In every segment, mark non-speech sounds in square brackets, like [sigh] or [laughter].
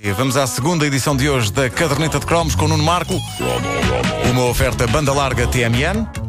Vamos à segunda edição de hoje da Caderneta de Cromos com Nuno Marco. Uma oferta banda larga TMN.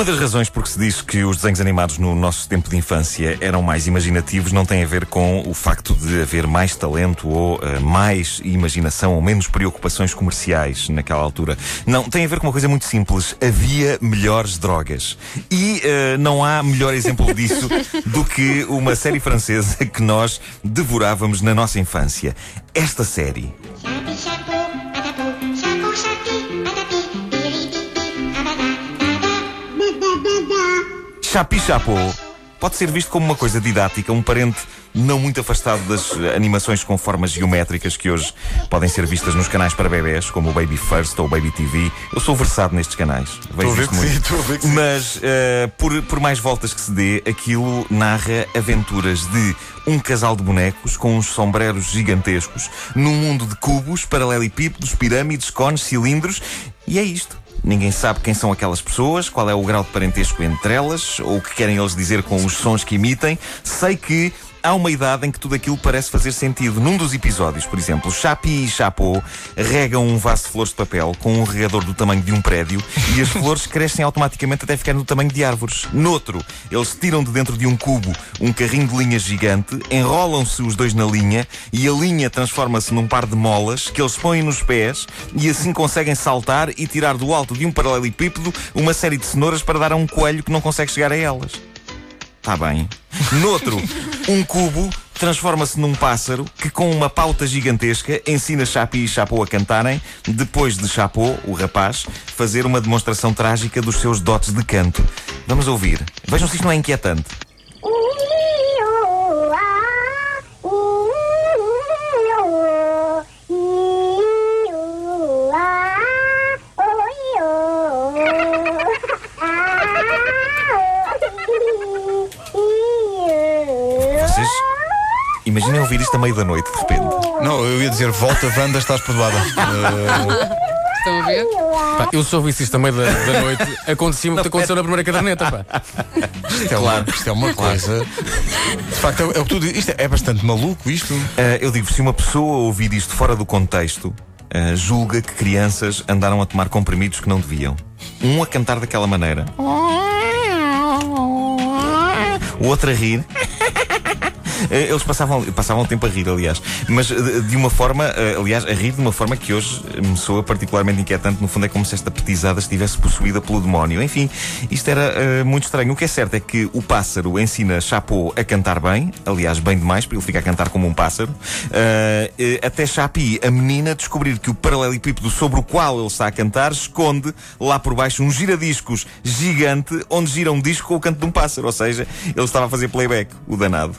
Uma das razões por que se diz que os desenhos animados no nosso tempo de infância eram mais imaginativos não tem a ver com o facto de haver mais talento ou eh, mais imaginação ou menos preocupações comerciais naquela altura. Não, tem a ver com uma coisa muito simples. Havia melhores drogas. E eh, não há melhor exemplo disso [laughs] do que uma série francesa que nós devorávamos na nossa infância. Esta série Chapi Chapeau pode ser visto como uma coisa didática, um parente não muito afastado das eh, animações com formas geométricas que hoje podem ser vistas nos canais para bebés, como o Baby First ou o Baby TV. Eu sou versado nestes canais. Vejo isto muito. sim. Mas eh, por, por mais voltas que se dê, aquilo narra aventuras de um casal de bonecos com uns sombreros gigantescos num mundo de cubos, paralelepípedos, pirâmides, cones, cilindros e é isto. Ninguém sabe quem são aquelas pessoas, qual é o grau de parentesco entre elas, ou o que querem eles dizer com os sons que emitem. Sei que há uma idade em que tudo aquilo parece fazer sentido. Num dos episódios, por exemplo, Chapi e Chapeau regam um vaso de flores de papel com um regador do tamanho de um prédio e as flores [laughs] crescem automaticamente até ficarem do tamanho de árvores. Noutro, eles tiram de dentro de um cubo um carrinho de linha gigante, enrolam-se os dois na linha e a linha transforma-se num par de molas que eles põem nos pés e assim conseguem saltar e tirar do alto de um paralelepípedo uma série de cenouras para dar a um coelho que não consegue chegar a elas. Está bem. Noutro, um cubo transforma-se num pássaro que, com uma pauta gigantesca, ensina Chapi e Chapeau a cantarem, depois de Chapeau, o rapaz, fazer uma demonstração trágica dos seus dotes de canto. Vamos ouvir. Vejam se isto não é inquietante. Imaginem ouvir isto a meio da noite, de repente. Não, eu ia dizer volta, Wanda, estás perdoada. [laughs] Estão a ver? Pá, eu só ouvi isto a meio da, da noite. Acontecia-me o que aconteceu na primeira caderneta. Pá. isto, é uma, isto é uma coisa. De facto, é, o- é o que tu dizes. Isto é, é bastante maluco, isto. Ah, eu digo, se uma pessoa ouvir isto fora do contexto, ah, julga que crianças andaram a tomar comprimidos que não deviam. Um a cantar daquela maneira. [laughs] O outro a rir. Eh, Eles passavam, passavam tempo a rir, aliás. Mas eh, de uma forma, eh, aliás, a rir de uma forma que hoje me soa particularmente inquietante. No fundo, é como se esta petizada estivesse possuída pelo demónio. Enfim, isto era eh, muito estranho. O que é certo é que o pássaro ensina Chapeau a cantar bem, aliás, bem demais, para ele ficar a cantar como um pássaro. Eh, até Chapi, a menina, descobrir que o paralelepípedo sobre o qual ele está a cantar esconde lá por baixo um giradiscos gigante onde gira um disco com o canto de um pássaro. Ou seja, ele estava a fazer playback, o danado.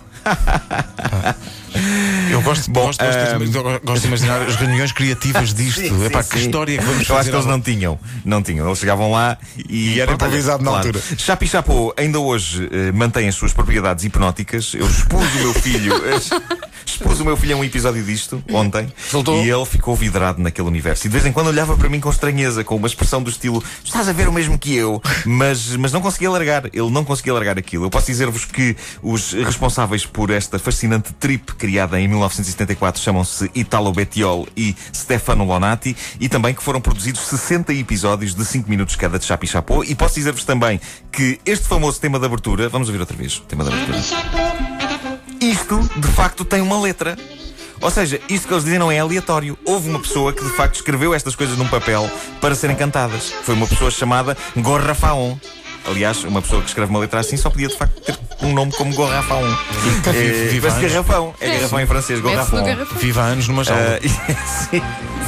Eu gosto, Bom, gosto, gosto, ehm, de, gosto de imaginar as reuniões criativas [laughs] disto. Sim, Epá, sim, que sim. história que vamos Eu acho fazer. que eles não tinham. Não tinham. Eles chegavam lá e. E era improvisado na altura. Chapi Chapeau ainda hoje eh, mantém as suas propriedades hipnóticas. Eu expus o meu filho. eh, [laughs] expus o meu filho a um episódio disto ontem. Soltou? E ele ficou vidrado naquele universo. E de vez em quando olhava para mim com estranheza, com uma expressão do estilo: Estás a ver o mesmo que eu? Mas, mas não conseguia largar. Ele não conseguia largar aquilo. Eu posso dizer-vos que os responsáveis por esta fascinante trip criada em 1974 chamam-se Italo Bettiol e Stefano Lonati e também que foram produzidos 60 episódios de 5 minutos cada de Chapi Chapeau. E posso dizer-vos também que este famoso tema de abertura, vamos ouvir outra vez o tema de abertura. Isto, de facto, tem uma letra. Ou seja, isto que eles dizem não é aleatório. Houve uma pessoa que, de facto, escreveu estas coisas num papel para serem cantadas. Foi uma pessoa chamada Gorrafaon. Aliás, uma pessoa que escreve uma letra assim só podia, de facto, ter um nome como Gorrafaon. Viva- É, anos. garrafão. É garrafão em francês, garrafão. Viva anos numa jaula. Ah, [laughs] sim,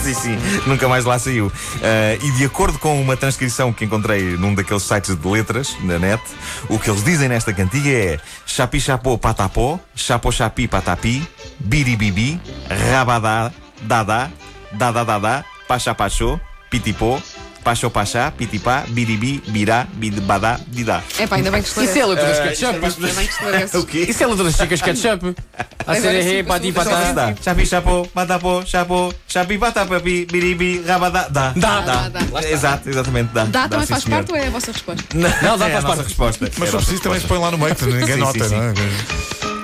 sim, sim, nunca mais lá saiu. Ah, e de acordo com uma transcrição que encontrei num daqueles sites de letras na net, o que eles dizem nesta cantiga é chapi chapô patapó, chapo chapi patapi, biribibi, rabadá, dadá, dadá dadá, pacha pachô, pitipô, Pacho Pachá, Pitipá, Biribi, Birá, Bidbadá, Didá. É pá, ainda bem que Isso é letras Ah, ketchup. Ainda bem que esclareces. [laughs] O quê? Isso é letras chicas ketchup. A ser rei, pati, Só patá. Chapi, chapô, batapô, chapô, chapi, batapapi, biribi, rabadá, dá. Dá. Dá. Exato, exatamente, dá. Dá também faz parte ou é a vossa resposta? Não, dá, é faz a nossa parte. resposta. Mas É se for preciso também se põe lá no meio, ninguém nota, não é?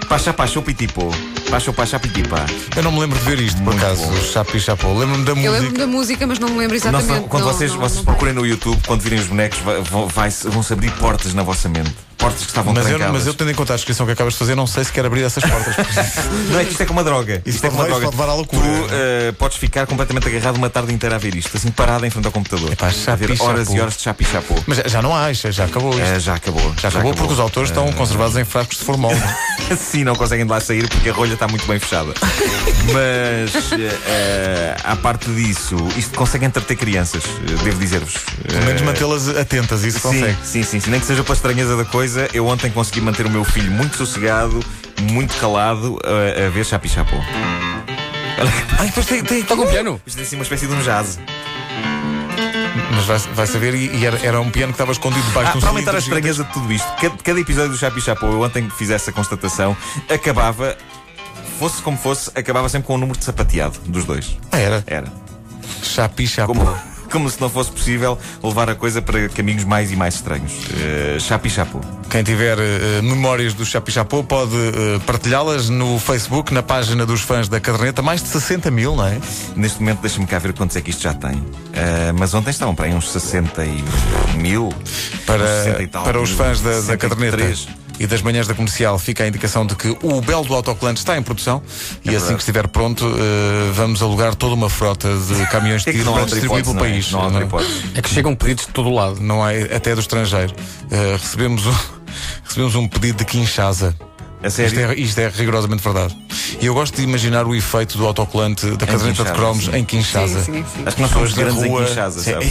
Pacha, pacha, pitipô. Pacha, pacha, pitipá. Eu não me lembro de ver isto, por Muito acaso, bom. Chapi Chapô. Lembro-me da Eu lembro música. da música, mas não me lembro exatamente. senão, quando Não, vocês, não, vocês não procurem no YouTube, quando virem os bonecos, vai- vão, vai- vão-se abrir portas na vossa mente. Portas que estavam Mas eu, trancadas. mas eu, tendo em conta a descrição que acabas de fazer, não sei se quero abrir essas portas. [laughs] Não é que isto é como uma droga. Isso Isto é como uma droga. pode levar à loucura. Tu eh, podes ficar completamente agarrado uma tarde inteira a ver isto, assim parado em frente ao computador. Epá, a ver horas e horas de chapi chapô. Mas já- já não há, já já acabou isto. Eh, já acabou. já acabou porque os autores estão conservados em frascos de formol. [laughs] Sim, não conseguem de lá sair porque a rolha está muito bem fechada. Mas, eh, eh, à parte disso, isto consegue entreter crianças, eh, devo dizer-vos. Pelo menos Eh, mantê-las atentas, isso Sim, consegue. sim, sim, sim. Nem que seja pela estranheza da coisa, eu ontem consegui manter o meu filho muito sossegado, muito calado, a, a ver Chapi Chapô. Ai, depois tem, tem Toca um piano. Isto é assim uma espécie de um jazz. Mas vai, vai saber, e, e era, era um piano que estava escondido debaixo Ah, de um para aumentar a estranheza de tudo isto, cada, cada episódio do Chapi Chapô, eu ontem que fiz essa constatação, acabava, fosse como fosse, acabava sempre com um número de sapateado dos dois. Ah, era. Era. Chapi Chapô. Como, como se não fosse possível levar a coisa para caminhos mais e mais estranhos. Uh, Chapi Chapô. Quem tiver eh, memórias do Chapi Chapô pode eh, partilhá-las no Facebook, na página dos fãs da caderneta. Mais de 60 mil, não é? Neste momento, deixa-me cá ver quantos é que isto já tem. Uh, mas ontem estavam para aí uns 60 e mil. Para, uns 60 e tal para os fãs da, da 63. caderneta. E das manhãs da comercial fica a indicação de que o Belo do Autocolante está em produção e assim que estiver pronto eh, vamos alugar toda uma frota de [laughs] caminhões de É que tiro não há para distribuir pelo não é? país. Não há outra Não- hipótese. É que chegam pedidos de todo lado. não é até do estrangeiro. Eh, recebemos, um, [laughs] recebemos um pedido de Kinshasa. A Isto sério? é, isto é rigorosamente verdade. E eu gosto de imaginar o efeito do autocolante da caderneta de Kinshasa, cromos sim. em Kinshasa. Sim, sim, sim. Acho que nós grandes em rua. Kinshasa, Sim, sabe?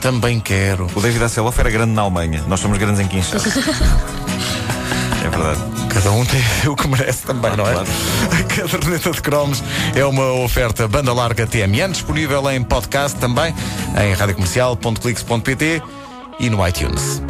Também quero. O David Hasselhoff era grande na Alemanha. Nós somos grandes em Kinshasa. [laughs] é verdade. Cada um tem [laughs] o que merece também, não é? claro. A caderneta de cromos é uma oferta banda larga TMN, disponível em podcast também, em radiocomercial.clix.pt e no iTunes.